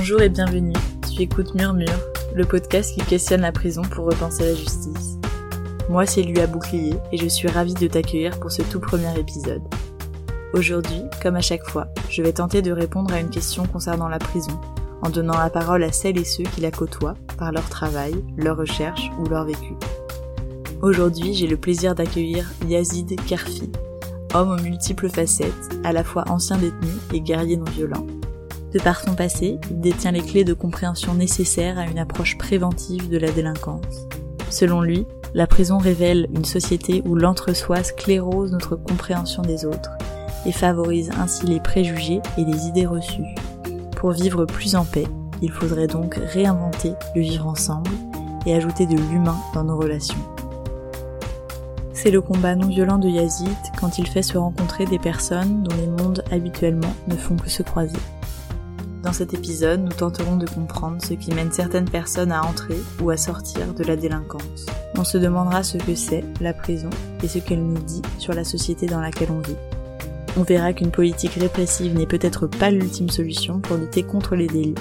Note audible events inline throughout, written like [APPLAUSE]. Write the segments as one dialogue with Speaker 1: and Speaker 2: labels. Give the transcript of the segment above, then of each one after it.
Speaker 1: Bonjour et bienvenue. Tu écoutes Murmure, le podcast qui questionne la prison pour repenser la justice. Moi, c'est Lua Bouclier et je suis ravie de t'accueillir pour ce tout premier épisode. Aujourd'hui, comme à chaque fois, je vais tenter de répondre à une question concernant la prison, en donnant la parole à celles et ceux qui la côtoient par leur travail, leur recherche ou leur vécu. Aujourd'hui, j'ai le plaisir d'accueillir Yazid Karfi, homme aux multiples facettes, à la fois ancien détenu et guerrier non violent. De par son passé, il détient les clés de compréhension nécessaires à une approche préventive de la délinquance. Selon lui, la prison révèle une société où l'entre-soi sclérose notre compréhension des autres et favorise ainsi les préjugés et les idées reçues. Pour vivre plus en paix, il faudrait donc réinventer le vivre ensemble et ajouter de l'humain dans nos relations. C'est le combat non violent de Yazid quand il fait se rencontrer des personnes dont les mondes habituellement ne font que se croiser. Dans cet épisode, nous tenterons de comprendre ce qui mène certaines personnes à entrer ou à sortir de la délinquance. On se demandera ce que c'est, la prison, et ce qu'elle nous dit sur la société dans laquelle on vit. On verra qu'une politique répressive n'est peut-être pas l'ultime solution pour lutter contre les délits,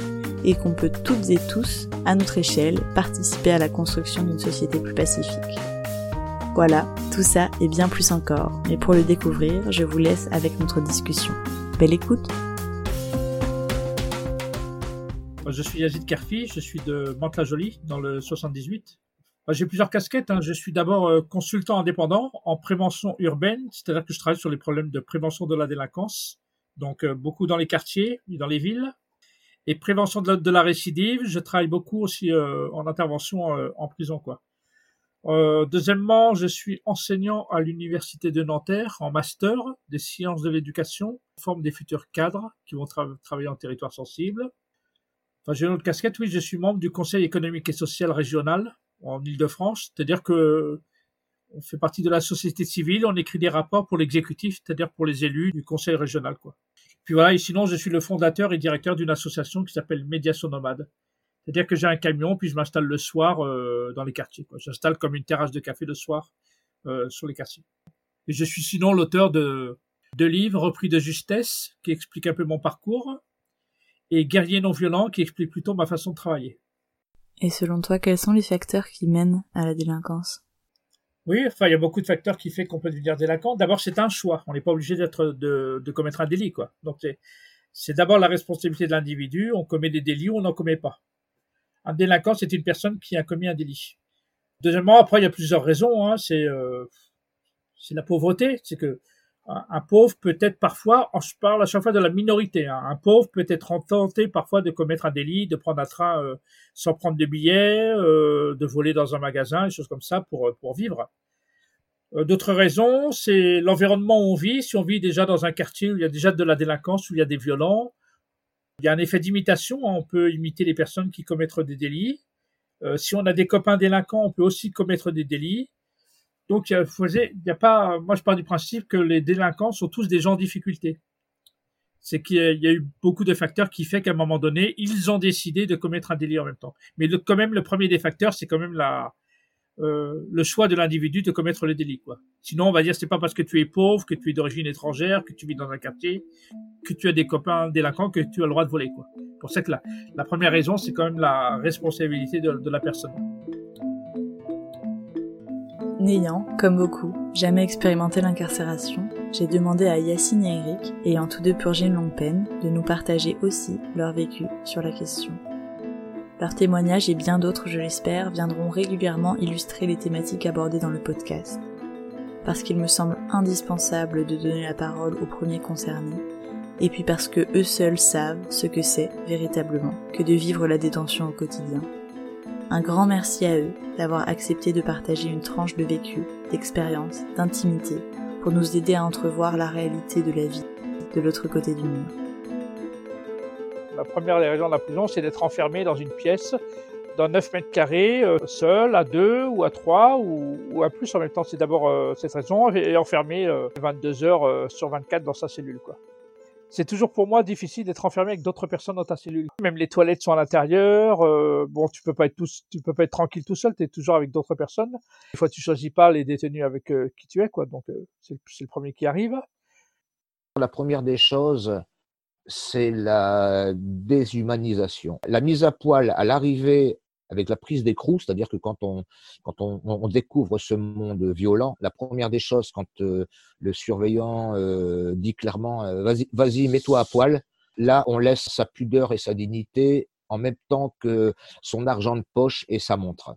Speaker 1: et qu'on peut toutes et tous, à notre échelle, participer à la construction d'une société plus pacifique. Voilà, tout ça et bien plus encore, mais pour le découvrir, je vous laisse avec notre discussion. Belle écoute
Speaker 2: je suis Yazid Kerfi, je suis de Mantes-la-Jolie dans le 78. J'ai plusieurs casquettes. Hein. Je suis d'abord euh, consultant indépendant en prévention urbaine, c'est-à-dire que je travaille sur les problèmes de prévention de la délinquance, donc euh, beaucoup dans les quartiers et dans les villes. Et prévention de la, récidive, je travaille beaucoup aussi euh, en intervention en prison. quoi. deuxièmement, je suis enseignant à l'université de Nanterre en master des sciences de l'éducation, forme des futurs cadres qui vont travailler en territoire sensible. Enfin, j'ai une autre casquette, oui, je suis membre du Conseil économique et social régional en Ile-de-France, c'est-à-dire que on fait partie de la société civile, on écrit des rapports pour l'exécutif, c'est-à-dire pour les élus du conseil régional, quoi. Puis voilà, et sinon, je suis le fondateur et directeur d'une association qui s'appelle Médiation Nomade. C'est-à-dire que j'ai un camion, puis je m'installe le soir euh, dans les quartiers. J'installe comme une terrasse de café le soir euh, sur les quartiers. Et je suis sinon l'auteur de, de livres repris de justesse qui expliquent un peu mon parcours, et guerrier non violent qui explique plutôt ma façon de travailler.
Speaker 1: Et selon toi, quels sont les facteurs qui mènent à la délinquance?
Speaker 2: Oui, enfin, il y a beaucoup de facteurs qui font qu'on peut devenir délinquant. D'abord, c'est un choix. On n'est pas obligé d'être de, de, commettre un délit, quoi. Donc, c'est d'abord la responsabilité de l'individu. On commet des délits ou on n'en commet pas. Un délinquant, c'est une personne qui a commis un délit. Deuxièmement, après, il y a plusieurs raisons. Hein. C'est euh, c'est la pauvreté. C'est que un pauvre peut être parfois, je parle à chaque fois de la minorité, hein, un pauvre peut être tenté parfois de commettre un délit, de prendre un train euh, sans prendre de billets, euh, de voler dans un magasin, des choses comme ça pour, euh, vivre. D'autres raisons, c'est l'environnement où on vit. Si on vit déjà dans un quartier où il y a déjà de la délinquance, où il y a des violents, il y a un effet d'imitation. Hein, on peut imiter les personnes qui commettent des délits. si on a des copains délinquants, on peut aussi commettre des délits. Donc, il y a pas, moi, je pars du principe que les délinquants sont tous des gens en difficulté. C'est qu'il y, a eu beaucoup de facteurs qui fait qu'à un moment donné, ils ont décidé de commettre un délit en même temps. Mais quand même, le premier des facteurs, c'est quand même euh, le choix de l'individu de commettre le délit, quoi. Sinon, on va dire, c'est pas parce que tu es pauvre, que tu es d'origine étrangère, que tu vis dans un quartier, que tu as des copains délinquants, que tu as le droit de voler, quoi. Pour ça que la, première raison, c'est quand même la responsabilité de la personne.
Speaker 1: N'ayant, comme beaucoup, jamais expérimenté l'incarcération, j'ai demandé à Yacine et Eric, ayant tous deux purgé une longue peine, de nous partager aussi leur vécu sur la question. Leurs témoignages et bien d'autres, je l'espère, viendront régulièrement illustrer les thématiques abordées dans le podcast. Parce qu'il me semble indispensable de donner la parole aux premiers concernés, et puis parce que eux seuls savent ce que c'est véritablement que de vivre la détention au quotidien. Un grand merci à eux d'avoir accepté de partager une tranche de vécu, d'expérience, d'intimité, pour nous aider à entrevoir la réalité de la vie de l'autre côté du mur.
Speaker 2: La première raison de la prison, c'est d'être enfermé dans une pièce dans 9 mètres carrés, euh, seul, à deux ou à trois ou, à plus en même temps. C'est d'abord euh, cette raison, et enfermé 22 euh, heures sur 24 dans sa cellule. quoi c'est toujours pour moi difficile d'être enfermé avec d'autres personnes dans ta cellule. Même les toilettes sont à l'intérieur. Euh, bon, tu peux pas être tout, tu peux pas être tranquille tout seul. Tu es toujours avec d'autres personnes. Des fois, tu choisis pas les détenus avec euh, qui tu es, quoi. Donc, euh, c'est le premier qui arrive.
Speaker 3: La première des choses, c'est la déshumanisation. La mise à poil à l'arrivée avec la prise d'écrou, c'est-à-dire que quand on, quand on, on, découvre ce monde violent, la première des choses, quand euh, le surveillant euh, dit clairement euh, vas-y, vas-y, mets-toi à poil, là, on laisse sa pudeur et sa dignité en même temps que son argent de poche et sa montre.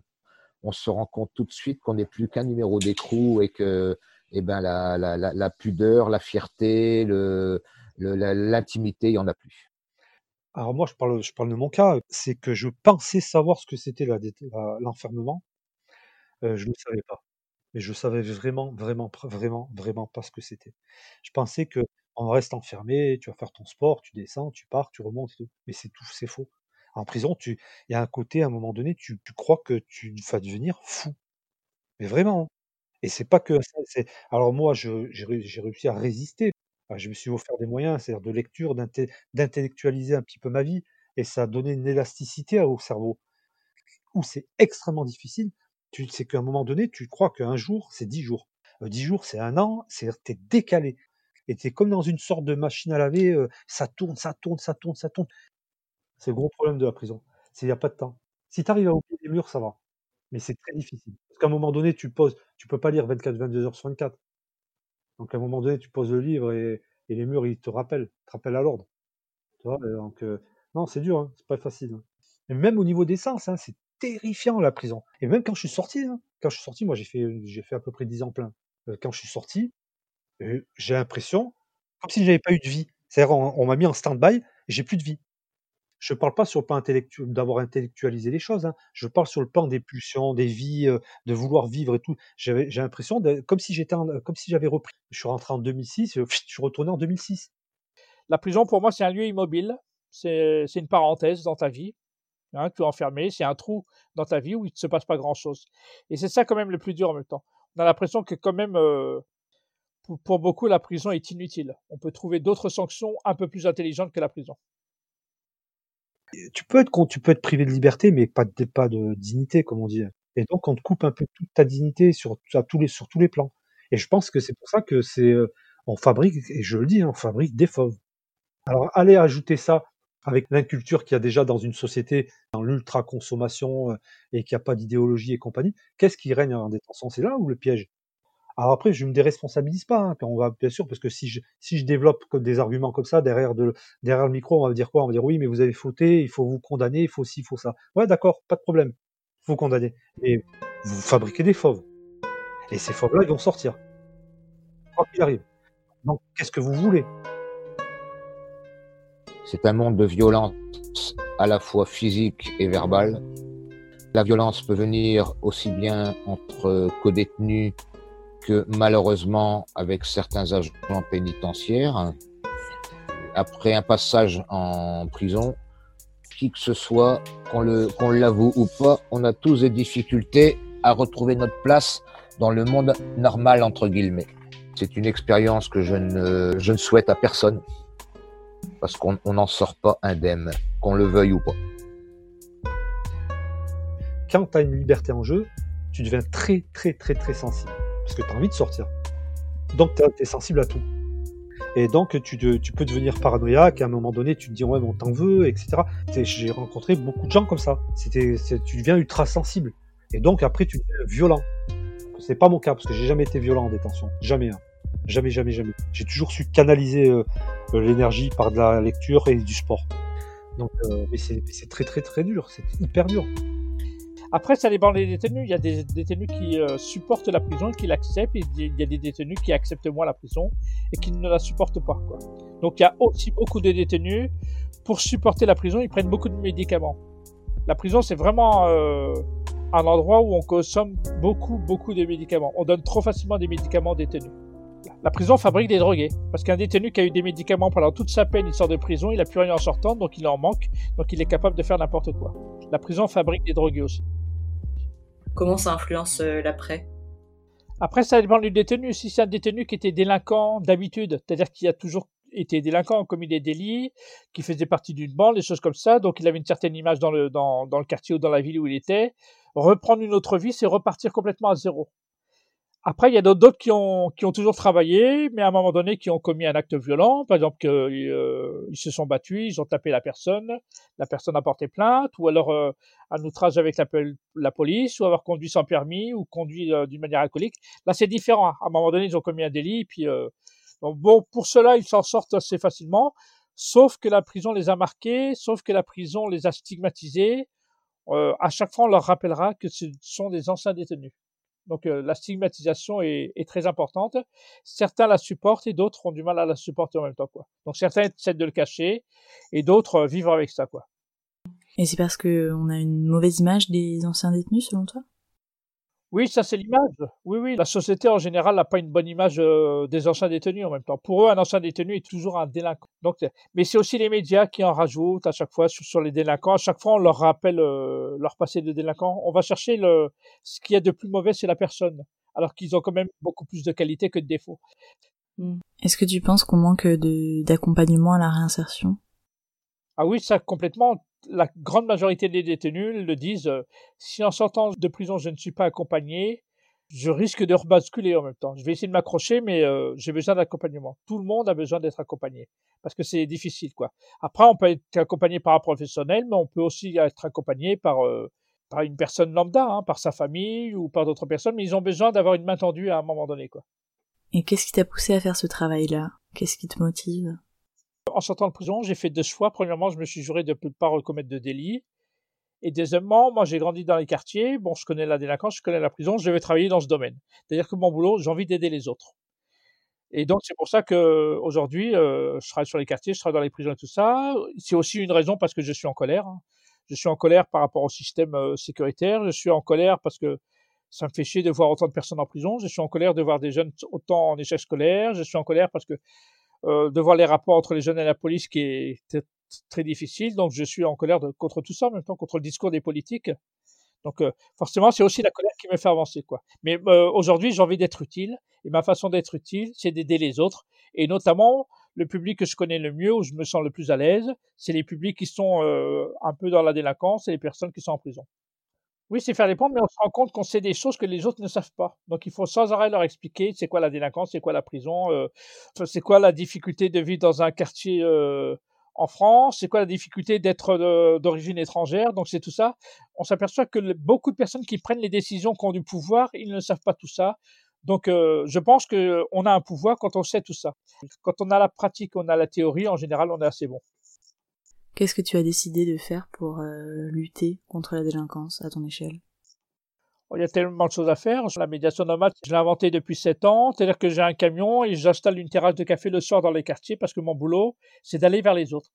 Speaker 3: On se rend compte tout de suite qu'on n'est plus qu'un numéro d'écrou et que eh ben, la, la, la, la pudeur, la fierté, le, l'intimité, il n'y en a plus.
Speaker 4: Alors moi, je parle, je parle de mon cas, c'est que je pensais savoir ce que c'était l'enfermement. Euh, je ne le savais pas. Mais je savais vraiment, vraiment, vraiment, vraiment pas ce que c'était. Je pensais que on reste enfermé, tu vas faire ton sport, tu descends, tu pars, tu remontes. Mais c'est tout, c'est faux. En prison, tu, il y a un côté, à un moment donné, tu, crois que tu vas devenir fou. Mais vraiment. Et c'est pas que. Alors moi, j'ai réussi à résister je me suis offert des moyens, c'est-à-dire de lecture, d'intellectualiser un petit peu ma vie, et ça a donné une élasticité au cerveau. Où c'est extrêmement difficile, tu sais qu'à un moment donné, tu crois qu'un jour, c'est dix jours. Euh, dix jours, c'est un an, c'est-à-dire t'es décalé. Et t'es comme dans une sorte de machine à laver, euh, ça tourne, ça tourne, ça tourne, ça tourne. C'est le gros problème de la prison. C'est qu'il n'y a pas de temps. Si tu arrives à oublier les murs, ça va. Mais c'est très difficile. Parce qu'à un moment donné, tu poses, tu peux pas lire 24, 22 heures sur 24. Donc à un moment donné, tu poses le livre et, les murs, ils te rappellent, te rappellent à l'ordre. Tu vois, donc euh, non, c'est dur, hein, c'est pas facile. Hein. Et même au niveau des sens, hein, c'est terrifiant la prison. Et même quand je suis sorti, quand je suis sorti, moi j'ai fait, j'ai fait à peu près 10 ans plein. Euh, quand je suis sorti, euh, j'ai l'impression comme si j'avais pas eu de vie. C'est-à-dire on m'a mis en stand-by, j'ai plus de vie. Je ne parle pas sur le plan intellectuel, d'avoir intellectualisé les choses. Hein. Je parle sur le plan des pulsions, des vies, euh, de vouloir vivre et tout. J'ai l'impression comme si si j'avais repris. Je suis rentré en 2006, je suis retourné en 2006.
Speaker 2: La prison, pour moi, c'est un lieu immobile. C'est une parenthèse dans ta vie. Hein, tu es enfermé, c'est un trou dans ta vie où il ne se passe pas grand-chose. Et c'est ça quand même le plus dur en même temps. On a l'impression que quand même, euh, pour beaucoup, la prison est inutile. On peut trouver d'autres sanctions un peu plus intelligentes que la prison
Speaker 4: tu peux être privé de liberté, mais pas de, dignité, comme on dit. Et donc, on te coupe un peu toute ta dignité sur, tous les, plans. Et je pense que c'est pour ça que c'est, euh, on fabrique, et je le dis, hein, on fabrique des fauves. Alors, allez ajouter ça avec l'inculture qu'il y a déjà dans une société, dans l'ultra-consommation, euh, et qu'il n'y a pas d'idéologie et compagnie, qu'est-ce qui règne en détention C'est là où le piège? Alors après, je me déresponsabilise pas, hein, on va, bien sûr, parce que si je, développe des arguments comme ça derrière, de, derrière le micro, on va dire quoi? On va dire oui, mais vous avez fauté, il faut vous condamner, il faut ci, il faut ça. Ouais, d'accord, pas de problème. Il faut condamner. Mais vous fabriquez des fauves. Et ces fauves-là, ils vont sortir. Quoi qu'il arrive. Donc, qu'est-ce que vous voulez?
Speaker 3: C'est un monde de violence à la fois physique et verbale. La violence peut venir aussi bien entre co-détenus que malheureusement, avec certains agents pénitentiaires, après un passage en prison, qui que ce soit, qu'on l'avoue ou pas, on a tous des difficultés à retrouver notre place dans le monde normal, entre guillemets. C'est une expérience que je ne, je ne souhaite à personne, parce qu'on n'en sort pas indemne, qu'on le veuille ou pas.
Speaker 4: Quand tu as une liberté en jeu, tu deviens très, très, très, très sensible parce que tu as envie de sortir. Donc tu es sensible à tout. Et donc tu, peux devenir paranoïaque, à un moment donné tu te dis ouais mais on t'en veut, etc. J'ai rencontré beaucoup de gens comme ça. Tu deviens ultra sensible. Et donc après tu deviens violent. C'est pas mon cas parce que j'ai jamais été violent en détention, jamais. Hein. Jamais, jamais, jamais. J'ai toujours su canaliser euh, euh, l'énergie par de la lecture et du sport. Donc, euh, mais c'est très, très, très dur. C'est hyper dur.
Speaker 2: Après, ça dépend des détenus. Il y a des détenus qui euh, supportent la prison et qui l'acceptent. Il y a des détenus qui acceptent moins la prison et qui ne la supportent pas. Quoi. Donc il y a aussi beaucoup de détenus. Pour supporter la prison, ils prennent beaucoup de médicaments. La prison, c'est vraiment euh, un endroit où on consomme beaucoup, beaucoup de médicaments. On donne trop facilement des médicaments aux détenus. La prison fabrique des drogués. Parce qu'un détenu qui a eu des médicaments pendant toute sa peine, il sort de prison, il n'a plus rien en sortant, donc il en manque, donc il est capable de faire n'importe quoi. La prison fabrique des drogués aussi.
Speaker 1: Comment ça influence euh, l'après?
Speaker 2: Après, ça dépend du détenu. Si c'est un détenu qui était délinquant d'habitude, c'est-à-dire qui a toujours été délinquant, commis des délits, qui faisait partie d'une bande, des choses comme ça, donc il avait une certaine image dans le quartier ou dans la ville où il était, reprendre une autre vie, c'est repartir complètement à zéro. Après, il y a d'autres qui ont, qui ont toujours travaillé, mais à un moment donné, qui ont commis un acte violent. Par exemple, qu'ils euh, ils se sont battus, ils ont tapé la personne, la personne a porté plainte, ou alors euh, un outrage avec la, police, ou avoir conduit sans permis, ou conduit euh, d'une manière alcoolique. Là, c'est différent. À un moment donné, ils ont commis un délit, puis euh, bon, pour cela, ils s'en sortent assez facilement, sauf que la prison les a marqués, sauf que la prison les a stigmatisés. Euh, à chaque fois, on leur rappellera que ce sont des anciens détenus. Donc euh, la stigmatisation est, est, très importante. Certains la supportent et d'autres ont du mal à la supporter en même temps. Quoi. Donc certains essaient de le cacher et d'autres euh, vivent avec ça. Quoi.
Speaker 1: Et c'est parce qu'on a une mauvaise image des anciens détenus selon toi?
Speaker 2: Oui, ça c'est l'image. Oui, oui. La société en général n'a pas une bonne image euh, des anciens détenus en même temps. Pour eux, un ancien détenu est toujours un délinquant. Donc, mais c'est aussi les médias qui en rajoutent à chaque fois sur, les délinquants. À chaque fois, on leur rappelle euh, leur passé de délinquant. On va chercher le ce qui est de plus mauvais, c'est la personne, alors qu'ils ont quand même beaucoup plus de qualité que de défauts.
Speaker 1: Hmm. Est-ce que tu penses qu'on manque d'accompagnement à la réinsertion?
Speaker 2: Ah oui, ça complètement la grande majorité des détenus le disent, euh, si en sortant de prison je ne suis pas accompagné, je risque de rebasculer en même temps. Je vais essayer de m'accrocher, mais euh, j'ai besoin d'accompagnement. Tout le monde a besoin d'être accompagné parce que c'est difficile, quoi. Après, on peut être accompagné par un professionnel, mais on peut aussi être accompagné par euh, par une personne lambda, hein, par sa famille ou par d'autres personnes. Mais ils ont besoin d'avoir une main tendue à un moment donné, quoi.
Speaker 1: Et qu'est-ce qui t'a poussé à faire ce travail-là? Qu'est-ce qui te motive?
Speaker 2: En sortant de prison, j'ai fait deux choix. Premièrement, je me suis juré de ne pas recommettre de délit. Et deuxièmement, moi, j'ai grandi dans les quartiers. Bon, je connais la délinquance, je connais la prison. Je vais travailler dans ce domaine. C'est-à-dire que mon boulot, j'ai envie d'aider les autres. Et donc, c'est pour ça que aujourd'hui, euh, je travaille sur les quartiers, je travaille dans les prisons et tout ça. C'est aussi une raison parce que je suis en colère. Hein. Je suis en colère par rapport au système euh, sécuritaire. Je suis en colère parce que ça me fait chier de voir autant de personnes en prison. Je suis en colère de voir des jeunes autant en échec scolaire. Je suis en colère parce que euh, de voir les rapports entre les jeunes et la police qui est très difficile. Donc je suis en colère contre tout ça, en même temps contre le discours des politiques. Donc euh, forcément, c'est aussi la colère qui me fait avancer, quoi. Mais euh, aujourd'hui, j'ai envie d'être utile, et ma façon d'être utile, c'est d'aider les autres, et notamment le public que je connais le mieux, où je me sens le plus à l'aise, c'est les publics qui sont un peu dans la délinquance et les personnes qui sont en prison. Oui, c'est faire des pompes, mais on se rend compte qu'on sait des choses que les autres ne savent pas. Donc il faut sans arrêt leur expliquer c'est quoi la délinquance, c'est quoi la prison, euh, c'est quoi la difficulté de vivre dans un quartier euh, en France, c'est quoi la difficulté d'être d'origine étrangère. Donc c'est tout ça. On s'aperçoit que beaucoup de personnes qui prennent les décisions, qui ont du pouvoir, ils ne savent pas tout ça. Donc euh, je pense qu'on a un pouvoir quand on sait tout ça. Quand on a la pratique, on a la théorie, en général on est assez bon.
Speaker 1: Qu'est-ce que tu as décidé de faire pour euh, lutter contre la délinquance à ton échelle?
Speaker 2: Il y a tellement de choses à faire. La médiation nomade, je l'ai inventée depuis 7 ans. C'est-à-dire que j'ai un camion et j'installe une terrasse de café le soir dans les quartiers parce que mon boulot, c'est d'aller vers les autres.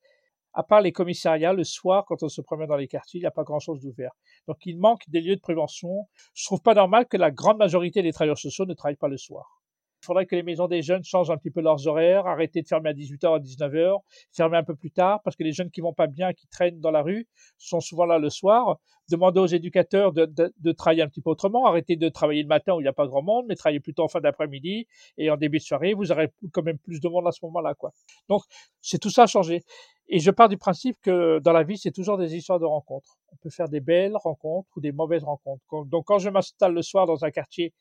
Speaker 2: À part les commissariats, le soir, quand on se promène dans les quartiers, il n'y a pas grand-chose d'ouvert. Donc il manque des lieux de prévention. Je trouve pas normal que la grande majorité des travailleurs sociaux ne travaillent pas le soir. Il faudrait que les maisons des jeunes changent un petit peu leurs horaires, arrêter de fermer à 18h, à 19h, fermer un peu plus tard, parce que les jeunes qui vont pas bien, qui traînent dans la rue, sont souvent là le soir. Demander aux éducateurs de, de, travailler un petit peu autrement, arrêter de travailler le matin où il n'y a pas grand monde, mais travailler plutôt en fin d'après-midi et en début de soirée, vous aurez quand même plus de monde à ce moment-là, quoi. Donc, c'est tout ça à changer. Et je pars du principe que dans la vie, c'est toujours des histoires de rencontres. On peut faire des belles rencontres ou des mauvaises rencontres. Donc, quand je m'installe le soir dans un quartier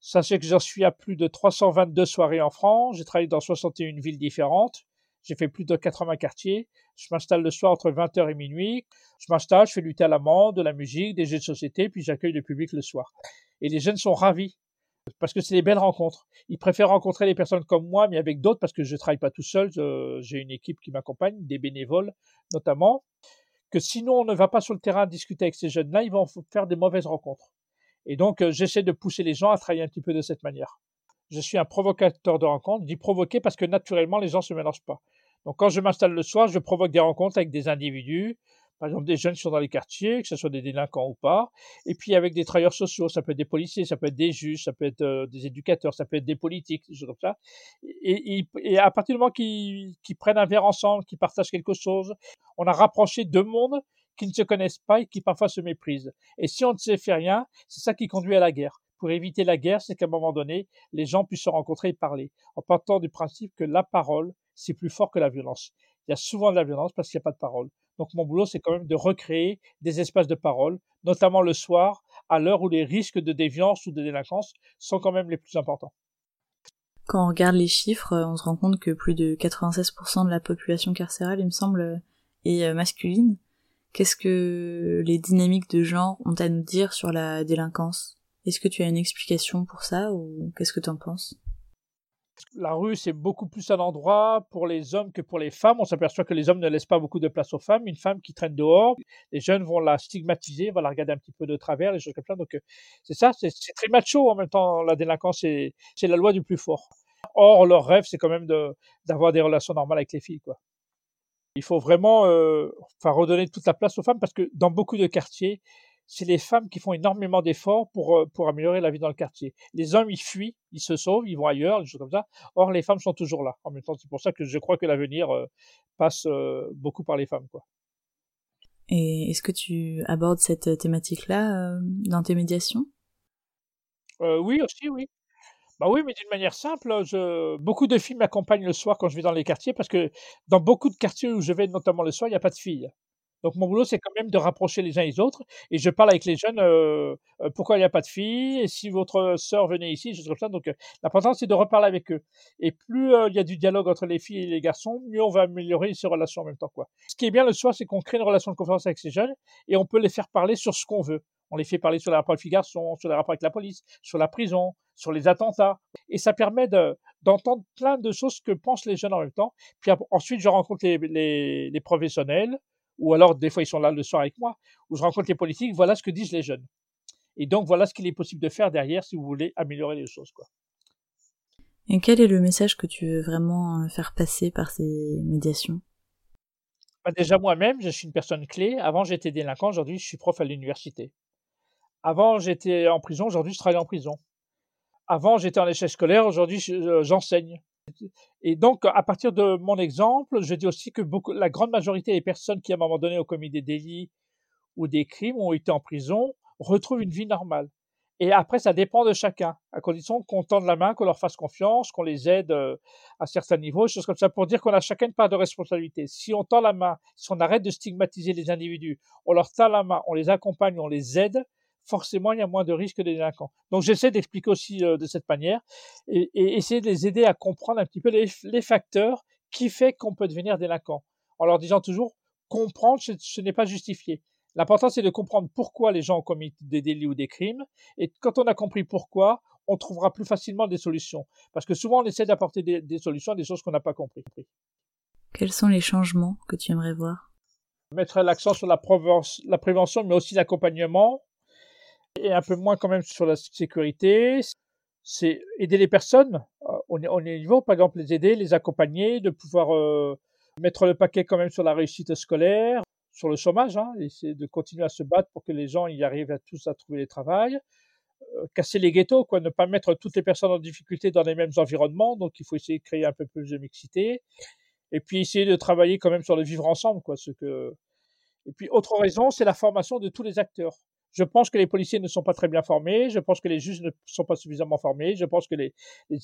Speaker 2: Sachez que j'en suis à plus de 322 soirées en France. J'ai travaillé dans 61 villes différentes. J'ai fait plus de 80 quartiers. Je m'installe le soir entre 20h et minuit. Je m'installe, je fais du l'amande, de la musique, des jeux de société, puis j'accueille le public le soir. Et les jeunes sont ravis parce que c'est des belles rencontres. Ils préfèrent rencontrer des personnes comme moi, mais avec d'autres, parce que je travaille pas tout seul. J'ai une équipe qui m'accompagne, des bénévoles notamment. Que sinon on ne va pas sur le terrain discuter avec ces jeunes-là, ils vont faire des mauvaises rencontres. Et donc, euh, j'essaie de pousser les gens à travailler un petit peu de cette manière. Je suis un provocateur de rencontres, dit provoquer parce que naturellement, les gens se mélangent pas. Donc, quand je m'installe le soir, je provoque des rencontres avec des individus, par exemple des jeunes qui sont dans les quartiers, que ce soit des délinquants ou pas, et puis avec des travailleurs sociaux, ça peut être des policiers, ça peut être des juges, ça peut être euh, des éducateurs, ça peut être des politiques, des choses comme ça. Et, à partir du moment qu'ils prennent un verre ensemble, qu'ils partagent quelque chose, on a rapproché deux mondes qui ne se connaissent pas et qui parfois se méprisent. Et si on ne sait faire rien, c'est ça qui conduit à la guerre. Pour éviter la guerre, c'est qu'à un moment donné, les gens puissent se rencontrer et parler, en partant du principe que la parole, c'est plus fort que la violence. Il y a souvent de la violence parce qu'il n'y a pas de parole. Donc mon boulot, c'est quand même de recréer des espaces de parole, notamment le soir, à l'heure où les risques de déviance ou de délinquance sont quand même les plus importants.
Speaker 1: Quand on regarde les chiffres, on se rend compte que plus de 96% de la population carcérale, il me semble, est masculine. Qu'est-ce que les dynamiques de genre ont à nous dire sur la délinquance? Est-ce que tu as une explication pour ça ou qu'est-ce que tu en penses?
Speaker 2: La rue, c'est beaucoup plus un endroit pour les hommes que pour les femmes. On s'aperçoit que les hommes ne laissent pas beaucoup de place aux femmes. Une femme qui traîne dehors, les jeunes vont la stigmatiser, vont la regarder un petit peu de travers, les choses comme ça. Donc, euh, c'est ça, c'est très macho en même temps. La délinquance, c'est la loi du plus fort. Or, leur rêve, c'est quand même d'avoir des relations normales avec les filles, quoi. Il faut vraiment euh, redonner toute la place aux femmes parce que dans beaucoup de quartiers, c'est les femmes qui font énormément d'efforts pour, euh, pour améliorer la vie dans le quartier. Les hommes, ils fuient, ils se sauvent, ils vont ailleurs, des choses comme ça. Or, les femmes sont toujours là. En même temps, c'est pour ça que je crois que l'avenir euh, passe euh, beaucoup par les femmes, quoi.
Speaker 1: Et est-ce que tu abordes cette thématique-là dans tes médiations?
Speaker 2: Oui, aussi, oui. Bah oui, mais d'une manière simple, je... beaucoup de filles m'accompagnent le soir quand je vais dans les quartiers parce que dans beaucoup de quartiers où je vais, notamment le soir, il n'y a pas de filles. Donc mon boulot, c'est quand même de rapprocher les uns les autres. Et je parle avec les jeunes, euh, euh, pourquoi il n'y a pas de filles, et si votre sœur venait ici, choses comme ça. Donc euh, l'important, c'est de reparler avec eux. Et plus il y a du dialogue entre les filles et les garçons, mieux on va améliorer ces relations en même temps. Quoi. Ce qui est bien le soir, c'est qu'on crée une relation de confiance avec ces jeunes et on peut les faire parler sur ce qu'on veut. On les fait parler sur les rapports avec les garçons, sur les rapports avec la police, sur la prison, sur les attentats. Et ça permet d'entendre plein de choses que pensent les jeunes en même temps. Puis ensuite, je rencontre les, les, les professionnels, ou alors des fois ils sont là le soir avec moi, où je rencontre les politiques, voilà ce que disent les jeunes. Et donc voilà ce qu'il est possible de faire derrière si vous voulez améliorer les choses. Quoi.
Speaker 1: Et quel est le message que tu veux vraiment euh, faire passer par ces médiations?
Speaker 2: Bah Déjà moi-même, je suis une personne clé. Avant j'étais délinquant, aujourd'hui je suis prof à l'université. Avant j'étais en prison, aujourd'hui je travaille en prison. Avant j'étais en échec scolaire, aujourd'hui j'enseigne. Et donc, à partir de mon exemple, je dis aussi que la grande majorité des personnes qui, à un moment donné, ont commis des délits ou des crimes, ont été en prison, retrouvent une vie normale. Et après, ça dépend de chacun, à condition qu'on tende la main, qu'on leur fasse confiance, qu'on les aide euh, à certains niveaux, choses comme ça, pour dire qu'on a chacun une part de responsabilité. Si on tend la main, si on arrête de stigmatiser les individus, on leur tend la main, on les accompagne, on les aide, forcément, il y a moins de risques de délinquants. Donc, j'essaie d'expliquer aussi euh, de cette manière et, essayer de les aider à comprendre un petit peu les, facteurs qui fait qu'on peut devenir délinquant. En leur disant toujours, comprendre, ce, n'est pas justifié. L'important, c'est de comprendre pourquoi les gens ont commis des délits ou des crimes. Et quand on a compris pourquoi, on trouvera plus facilement des solutions. Parce que souvent, on essaie d'apporter des, solutions à des choses qu'on n'a pas compris.
Speaker 1: Quels sont les changements que tu aimerais voir?
Speaker 2: Mettre l'accent sur la prévention, mais aussi l'accompagnement, et un peu moins quand même sur la sécurité. C'est aider les personnes euh, on est au niveau, par exemple, les aider, les accompagner, de pouvoir euh, mettre le paquet quand même sur la réussite scolaire, sur le chômage, hein, essayer de continuer à se battre pour que les gens y arrivent tous à trouver du travail. Euh, casser les ghettos, quoi, ne pas mettre toutes les personnes en difficulté dans les mêmes environnements, donc il faut essayer de créer un peu plus de mixité. Et puis essayer de travailler quand même sur le vivre ensemble, quoi. Et puis autre raison, c'est la formation de tous les acteurs. Je pense que les policiers ne sont pas très bien formés. Je pense que les juges ne sont pas suffisamment formés. Je pense que les,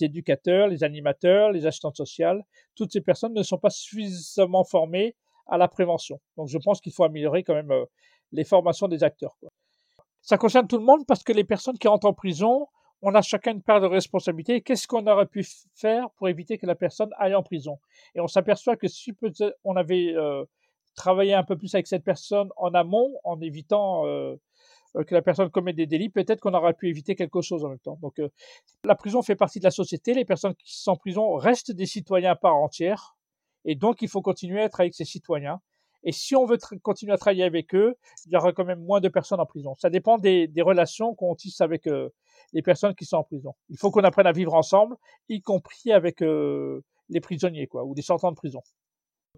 Speaker 2: éducateurs, les animateurs, les assistantes sociales, toutes ces personnes ne sont pas suffisamment formées à la prévention. Donc, je pense qu'il faut améliorer quand même euh, les formations des acteurs. Ça concerne tout le monde parce que les personnes qui rentrent en prison, on a chacun une part de responsabilité. Qu'est-ce qu'on aurait pu faire pour éviter que la personne aille en prison? Et on s'aperçoit que si on avait euh, travaillé un peu plus avec cette personne en amont, en évitant euh, que la personne commet des délits, peut-être qu'on aurait pu éviter quelque chose en même temps. Donc euh, la prison fait partie de la société, les personnes qui sont en prison restent des citoyens à part entière, et donc il faut continuer à être avec ces citoyens. Et si on veut continuer à travailler avec eux, il y aura quand même moins de personnes en prison. Ça dépend des, relations qu'on tisse avec euh, les personnes qui sont en prison. Il faut qu'on apprenne à vivre ensemble, y compris avec les prisonniers, quoi, ou les sortants de prison.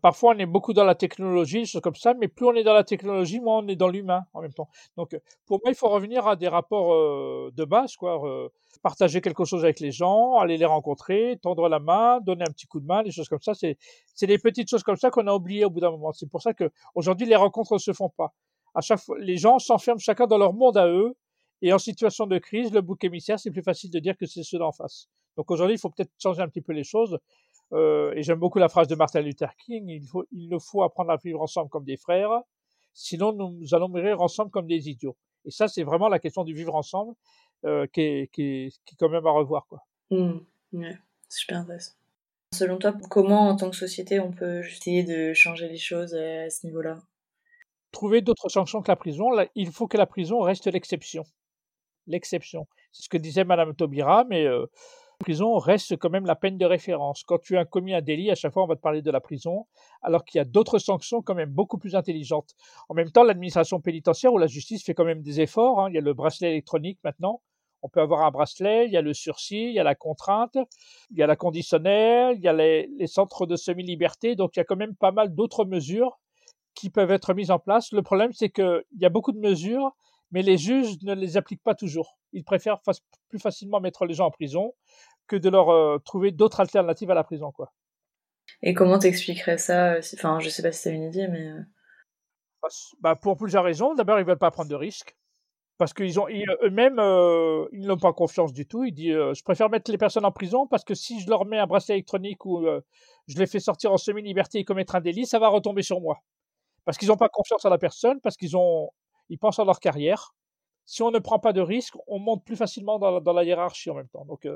Speaker 2: Parfois, on est beaucoup dans la technologie, choses comme ça, mais plus on est dans la technologie, moins on est dans l'humain en même temps. Donc, pour moi, il faut revenir à des rapports euh, de base, quoi. Euh, partager quelque chose avec les gens, aller les rencontrer, tendre la main, donner un petit coup de main, des choses comme ça. C'est, c'est des petites choses comme ça qu'on a oubliées au bout d'un moment. C'est pour ça que aujourd'hui, les rencontres ne se font pas. À chaque fois, les gens s'enferment chacun dans leur monde à eux. Et en situation de crise, le bouc émissaire, c'est plus facile de dire que c'est ceux d'en face. Donc aujourd'hui, il faut peut-être changer un petit peu les choses. Euh, et j'aime beaucoup la phrase de Martin Luther King, il, faut, il nous faut apprendre à vivre ensemble comme des frères, sinon nous allons mourir ensemble comme des idiots. Et ça, c'est vraiment la question du vivre ensemble euh, qui, est, qui, est, qui, est, quand même à revoir. Quoi.
Speaker 1: Mmh, ouais, super intéressant. Selon toi, comment en tant que société on peut essayer de changer les choses à ce niveau-là?
Speaker 2: Trouver d'autres sanctions que la prison. il faut que la prison reste l'exception. L'exception. C'est ce que disait Madame Taubira, mais euh, prison reste quand même la peine de référence. Quand tu as commis un délit, à chaque fois on va te parler de la prison, alors qu'il y a d'autres sanctions quand même beaucoup plus intelligentes. En même temps, l'administration pénitentiaire ou la justice fait quand même des efforts. Hein. Il y a le bracelet électronique maintenant on peut avoir un bracelet, il y a le sursis, il y a la contrainte, il y a la conditionnelle, il y a les, centres de semi-liberté, donc il y a quand même pas mal d'autres mesures qui peuvent être mises en place. Le problème, c'est qu'il y a beaucoup de mesures, mais les juges ne les appliquent pas toujours. Ils préfèrent plus facilement mettre les gens en prison que de leur euh, trouver d'autres alternatives à la prison, quoi.
Speaker 1: Et comment t'expliquerais ça euh, Enfin, je sais pas si c'est une idée, mais... Euh
Speaker 2: bah, pour plusieurs raisons. D'abord, ils veulent pas prendre de risques parce qu'ils ont eux-mêmes euh, ils n'ont pas confiance du tout. Ils disent euh, je préfère mettre les personnes en prison parce que si je leur mets un bracelet électronique ou je les fais sortir en semi-liberté et commettre un délit, ça va retomber sur moi. Parce qu'ils n'ont pas confiance en la personne, parce qu'ils ont ils pensent à leur carrière. Si on ne prend pas de risques, on monte plus facilement dans, dans la hiérarchie en même temps. Donc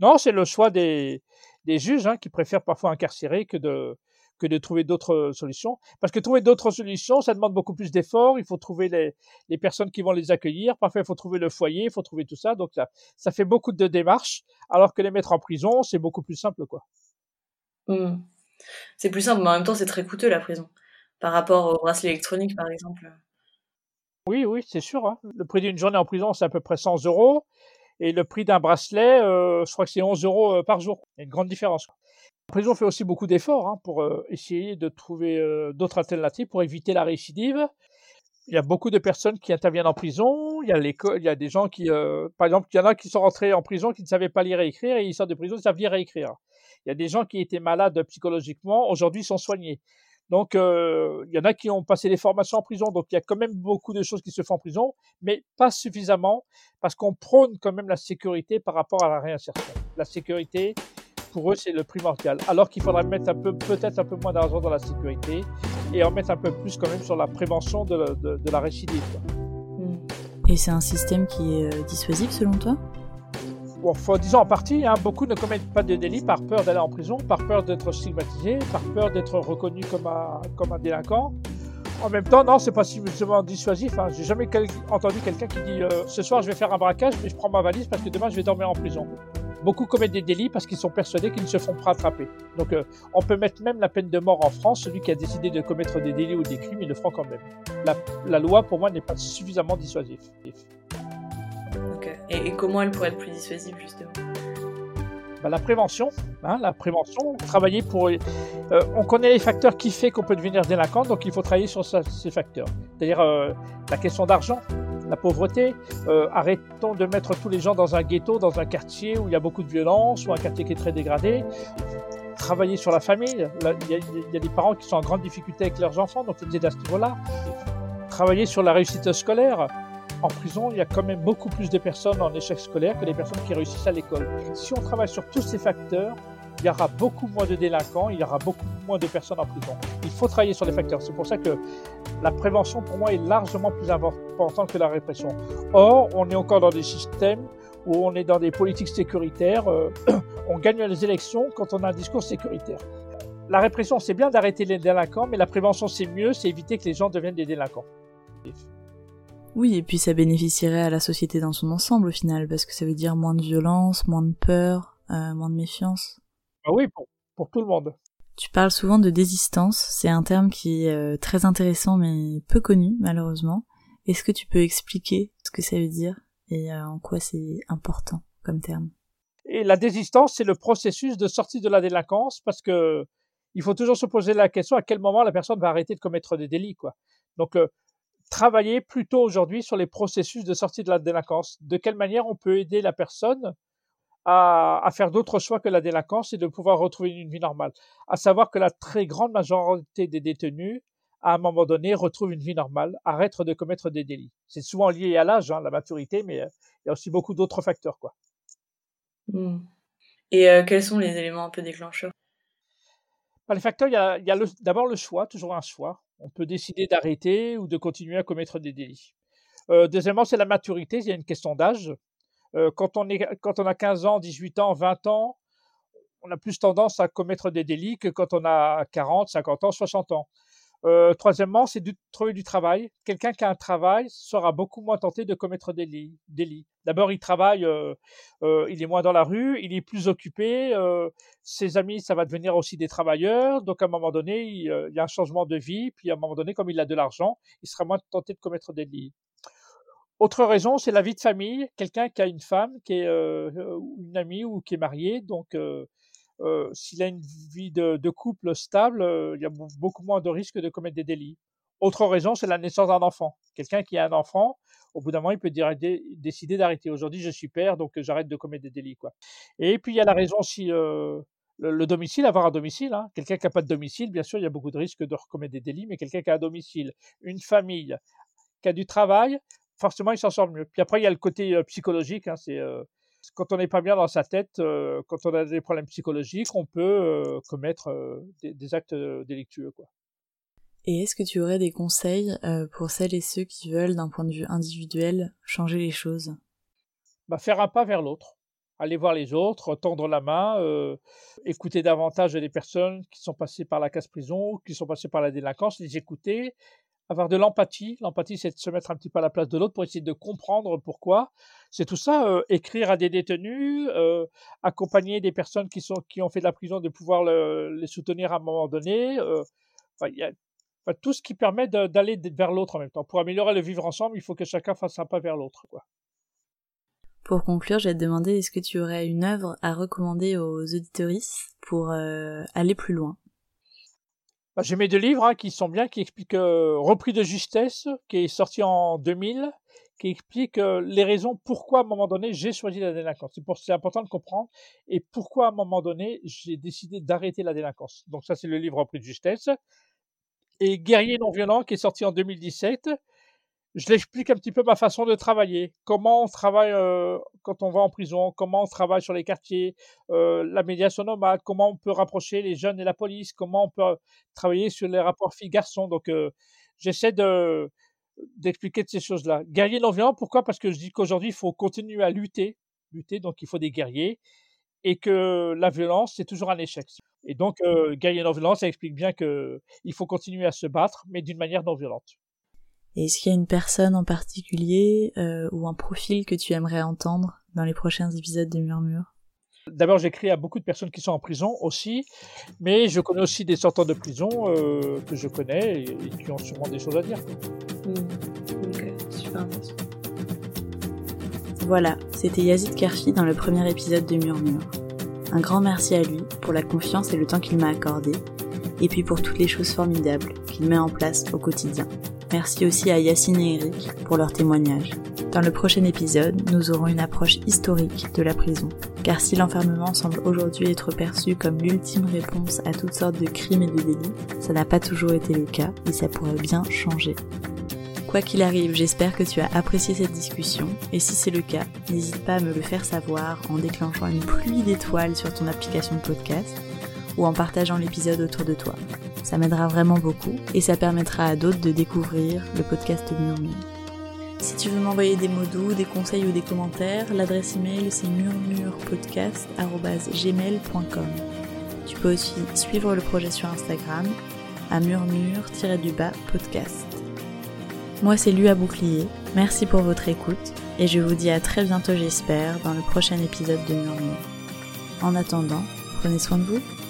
Speaker 2: non, c'est le choix des, des juges hein, qui préfèrent parfois incarcérer que de que de trouver d'autres solutions. Parce que trouver d'autres solutions, ça demande beaucoup plus d'efforts. Il faut trouver les, les, personnes qui vont les accueillir. Parfois, il faut trouver le foyer, il faut trouver tout ça. Donc, ça, ça fait beaucoup de démarches. Alors que les mettre en prison, c'est beaucoup plus simple, quoi.
Speaker 1: Mmh. C'est plus simple, mais en même temps, c'est très coûteux, la prison. Par rapport au bracelet électronique, par exemple.
Speaker 2: Oui, oui, c'est sûr. Hein. Le prix d'une journée en prison, c'est à peu près 100 euros. Et le prix d'un bracelet, euh, je crois que c'est 11 euros euh, par jour. Il y a une grande différence. La prison fait aussi beaucoup d'efforts hein, pour euh, essayer de trouver d'autres alternatives pour éviter la récidive. Il y a beaucoup de personnes qui interviennent en prison. Il y a il y a des gens qui, par exemple, il y en a qui sont rentrés en prison qui ne savaient pas lire et écrire et ils sortent de prison, ils savent lire et écrire. Il y a des gens qui étaient malades psychologiquement, aujourd'hui sont soignés. Donc, il y en a qui ont passé des formations en prison. Donc, il y a quand même beaucoup de choses qui se font en prison, mais pas suffisamment parce qu'on prône quand même la sécurité par rapport à la réinsertion. La sécurité, pour eux, c'est le primordial. Alors qu'il faudrait mettre un peu, peut-être un peu moins d'argent dans la sécurité et en mettre un peu plus quand même sur la prévention de, de, la récidive.
Speaker 1: Et c'est un système qui est euh, dissuasif selon toi?
Speaker 2: Faut, disons en partie, hein, beaucoup ne commettent pas de délit par peur d'aller en prison, par peur d'être stigmatisé, par peur d'être reconnu comme un, comme un délinquant. En même temps, non, c'est pas suffisamment dissuasif. Hein. J'ai jamais entendu quelqu'un qui dit euh, ce soir je vais faire un braquage, mais je prends ma valise parce que demain je vais dormir en prison. Beaucoup commettent des délits parce qu'ils sont persuadés qu'ils ne se font pas attraper. Donc euh, on peut mettre même la peine de mort en France. Celui qui a décidé de commettre des délits ou des crimes, il le fera quand même. La, loi, pour moi, n'est pas suffisamment dissuasive.
Speaker 1: Et, comment elle pourrait être plus dissuasive, justement
Speaker 2: bah, la prévention, hein, la prévention, travailler pour. Euh, on connaît les facteurs qui font qu'on peut devenir délinquant, donc il faut travailler sur ces facteurs. C'est-à-dire euh, la question d'argent, la pauvreté. Euh, arrêtons de mettre tous les gens dans un ghetto, dans un quartier où il y a beaucoup de violence ou un quartier qui est très dégradé. Travailler sur la famille. Il y, a des parents qui sont en grande difficulté avec leurs enfants, donc faut aider à ce niveau-là. Travailler sur la réussite scolaire. En prison, il y a quand même beaucoup plus de personnes en échec scolaire que les personnes qui réussissent à l'école. Si on travaille sur tous ces facteurs, il y aura beaucoup moins de délinquants, il y aura beaucoup moins de personnes en prison. Il faut travailler sur les facteurs. C'est pour ça que la prévention, pour moi, est largement plus importante que la répression. Or, on est encore dans des systèmes où on est dans des politiques sécuritaires. Euh, [CLEARS THROAT] on gagne les élections quand on a un discours sécuritaire. La répression, c'est bien d'arrêter les délinquants, mais la prévention, c'est mieux, c'est éviter que les gens deviennent des délinquants.
Speaker 1: Oui, et puis ça bénéficierait à la société dans son ensemble au final, parce que ça veut dire moins de violence, moins de peur, euh, moins de méfiance.
Speaker 2: Ah oui, pour, tout le monde.
Speaker 1: Tu parles souvent de désistance, c'est un terme qui est euh, très intéressant mais peu connu malheureusement. Est-ce que tu peux expliquer ce que ça veut dire et euh, en quoi c'est important comme terme?
Speaker 2: Et la désistance, c'est le processus de sortie de la délinquance parce que il faut toujours se poser la question à quel moment la personne va arrêter de commettre des délits, quoi. Donc euh, travailler plutôt aujourd'hui sur les processus de sortie de la délinquance. De quelle manière on peut aider la personne à, faire d'autres choix que la délinquance et de pouvoir retrouver une vie normale? À savoir que la très grande majorité des détenus, à un moment donné, retrouvent une vie normale, arrêtent de commettre des délits. C'est souvent lié à l'âge, hein, la maturité, mais euh, il y a aussi beaucoup d'autres facteurs. Quoi.
Speaker 1: Hmm. Et euh, quels sont les éléments un peu déclencheurs?
Speaker 2: Bah, Les facteurs, il y a, a d'abord le choix, toujours un choix. On peut décider d'arrêter ou de continuer à commettre des délits. Euh, deuxièmement, c'est la maturité. Il y a une question d'âge. Euh, quand, on est, quand on a 15 ans, 18 ans, 20 ans, on a plus tendance à commettre des délits que quand on a 40, 50 ans, 60 ans. Euh, troisièmement, c'est de trouver du travail. Quelqu'un qui a un travail sera beaucoup moins tenté de commettre des délits. D'abord, il travaille, euh, euh, il est moins dans la rue, il est plus occupé. Euh, ses amis, ça va devenir aussi des travailleurs. Donc, à un moment donné, il, euh, il, y a un changement de vie. Puis, à un moment donné, comme il a de l'argent, il sera moins tenté de commettre des délits. Autre raison, c'est la vie de famille. Quelqu'un qui a une femme, qui est une amie ou qui est mariée, donc euh, s'il a une vie de, couple stable, euh, il y a beaucoup moins de risques de commettre des délits. Autre raison, c'est la naissance d'un enfant. Quelqu'un qui a un enfant, au bout d'un moment, il peut décider d'arrêter. Aujourd'hui, je suis père, donc j'arrête de commettre des délits. Quoi. Et puis, il y a la raison euh, le, le, domicile, avoir un domicile. Hein. Quelqu'un qui n'a pas de domicile, bien sûr, il y a beaucoup de risques de recommettre des délits, mais quelqu'un qui a un domicile, une famille, qui a du travail, forcément, il s'en sort mieux. Puis après, il y a le côté euh, psychologique. Hein, c'est euh, quand on n'est pas bien dans sa tête, euh, quand on a des problèmes psychologiques, on peut euh, commettre euh, des, des, actes délictueux. Quoi.
Speaker 1: Et est-ce que tu aurais des conseils pour celles et ceux qui veulent, d'un point de vue individuel, changer les choses?
Speaker 2: Bah, Faire un pas vers l'autre. Aller voir les autres, tendre la main, écouter davantage les personnes qui sont passées par la casse-prison, qui sont passées par la délinquance, les écouter, avoir de l'empathie. L'empathie, c'est de se mettre un petit peu à la place de l'autre pour essayer de comprendre pourquoi. C'est tout ça, euh, écrire à des détenus, euh, accompagner des personnes qui, sont, qui ont fait de la prison, de pouvoir le, les soutenir à un moment donné. Euh, enfin, y a, tout ce qui permet d'aller vers l'autre en même temps. Pour améliorer le vivre ensemble, il faut que chacun fasse un pas vers l'autre.
Speaker 1: Pour conclure, je vais te demander, est-ce que tu aurais une œuvre à recommander aux auditoristes pour euh, aller plus loin?
Speaker 2: Bah, J'ai mes deux livres hein, qui sont bien, qui expliquent euh, Repris de justesse, qui est sorti en 2000, qui explique euh, les raisons pourquoi à un moment donné j'ai choisi la délinquance. C'est, important de comprendre et pourquoi à un moment donné j'ai décidé d'arrêter la délinquance. Donc ça c'est le livre Repris de justesse. Et Guerrier non violent qui est sorti en 2017 je l'explique un petit peu ma façon de travailler, comment on travaille euh, quand on va en prison, comment on travaille sur les quartiers, euh, la médiation nomade, comment on peut rapprocher les jeunes et la police, comment on peut travailler sur les rapports filles-garçons. Donc, euh, j'essaie de d'expliquer de ces choses-là. Guerrier non violent, pourquoi? Parce que je dis qu'aujourd'hui, il faut continuer à lutter, lutter, donc il faut des guerriers, et que la violence, c'est toujours un échec. Et donc, euh, guerrier non violent, ça explique bien que il faut continuer à se battre, mais d'une manière non violente.
Speaker 1: Et est-ce qu'il y a une personne en particulier euh, ou un profil que tu aimerais entendre dans les prochains épisodes de Murmure?
Speaker 2: D'abord, j'écris à beaucoup de personnes qui sont en prison aussi, mais je connais aussi des sortants de prison euh, que je connais et, et, qui ont sûrement des choses à dire.
Speaker 1: Mmh. Ok, super Voilà, c'était Yazid Karfi dans le premier épisode de Murmure. Un grand merci à lui pour la confiance et le temps qu'il m'a accordé, et puis pour toutes les choses formidables qu'il met en place au quotidien. Merci aussi à Yacine et Eric pour leur témoignage. Dans le prochain épisode, nous aurons une approche historique de la prison. Car si l'enfermement semble aujourd'hui être perçu comme l'ultime réponse à toutes sortes de crimes et de délits, ça n'a pas toujours été le cas et ça pourrait bien changer. Quoi qu'il arrive, j'espère que tu as apprécié cette discussion et si c'est le cas, n'hésite pas à me le faire savoir en déclenchant une pluie d'étoiles sur ton application de podcast ou en partageant l'épisode autour de toi. Ça m'aidera vraiment beaucoup et ça permettra à d'autres de découvrir le podcast Murmure. Si tu veux m'envoyer des mots doux, des conseils ou des commentaires, l'adresse email c'est murmurepodcast.gmail.com. Tu peux aussi suivre le projet sur Instagram à murmure-du-bas podcast. Moi c'est Lu à Bouclier, merci pour votre écoute et je vous dis à très bientôt j'espère dans le prochain épisode de Murmure. En attendant, prenez soin de vous.